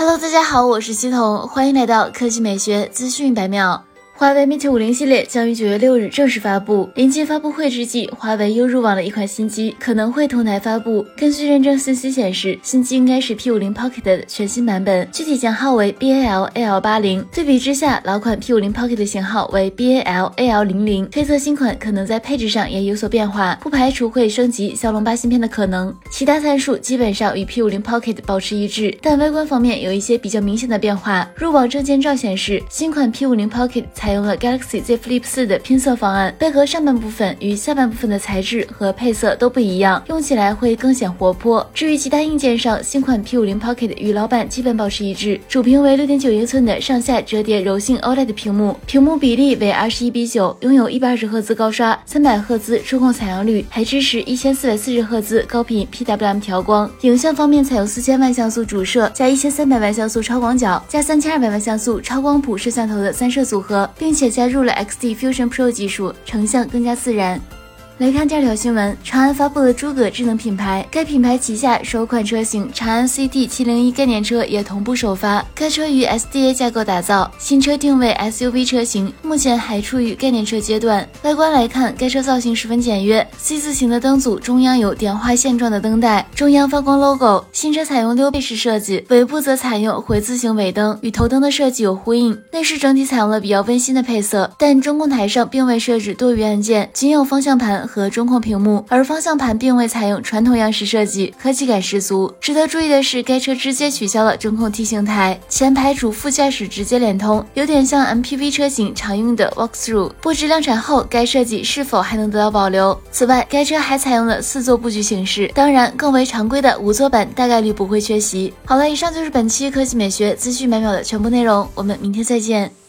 Hello，大家好，我是西彤，欢迎来到科技美学资讯百秒。华为 Mate 50系列将于九月六日正式发布。临近发布会之际，华为又入网了一款新机，可能会同台发布。根据认证信息显示，新机应该是 P50 Pocket 的全新版本，具体型号为 BAL-AL80。对比之下，老款 P50 Pocket 的型号为 BAL-AL00，推测新款可能在配置上也有所变化，不排除会升级骁龙八芯片的可能。其他参数基本上与 P50 Pocket 保持一致，但外观方面有一些比较明显的变化。入网证件照显示，新款 P50 Pocket 采采用了 Galaxy Z Flip 4的拼色方案，背壳上半部分与下半部分的材质和配色都不一样，用起来会更显活泼。至于其他硬件上，新款 P50 Pocket 与老版基本保持一致，主屏为6.9英寸的上下折叠柔性 OLED 屏幕，屏幕比例为21比9，拥有一百二十赫兹高刷、三百赫兹触控采样率，还支持一千四百四十赫兹高频 PWM 调光。影像方面采用四千万像素主摄加一千三百万像素超广角加三千二百万像素超光谱摄像头的三摄组合。并且加入了 XD Fusion Pro 技术，成像更加自然。来看第二条新闻，长安发布了诸葛智能品牌，该品牌旗下首款车型长安 CT 七零一概念车也同步首发。该车于 SDA 架构打造，新车定位 SUV 车型，目前还处于概念车阶段。外观来看，该车造型十分简约，C 字形的灯组中央有点画线状的灯带，中央发光 logo。新车采用溜背式设计，尾部则采用回字形尾灯，与头灯的设计有呼应。内饰整体采用了比较温馨的配色，但中控台上并未设置多余按键，仅有方向盘。和中控屏幕，而方向盘并未采用传统样式设计，科技感十足。值得注意的是，该车直接取消了中控 T 形台，前排主副驾驶直接连通，有点像 MPV 车型常用的 Walk Through。不知量产后该设计是否还能得到保留。此外，该车还采用了四座布局形式，当然更为常规的五座版大概率不会缺席。好了，以上就是本期科技美学资讯每秒的全部内容，我们明天再见。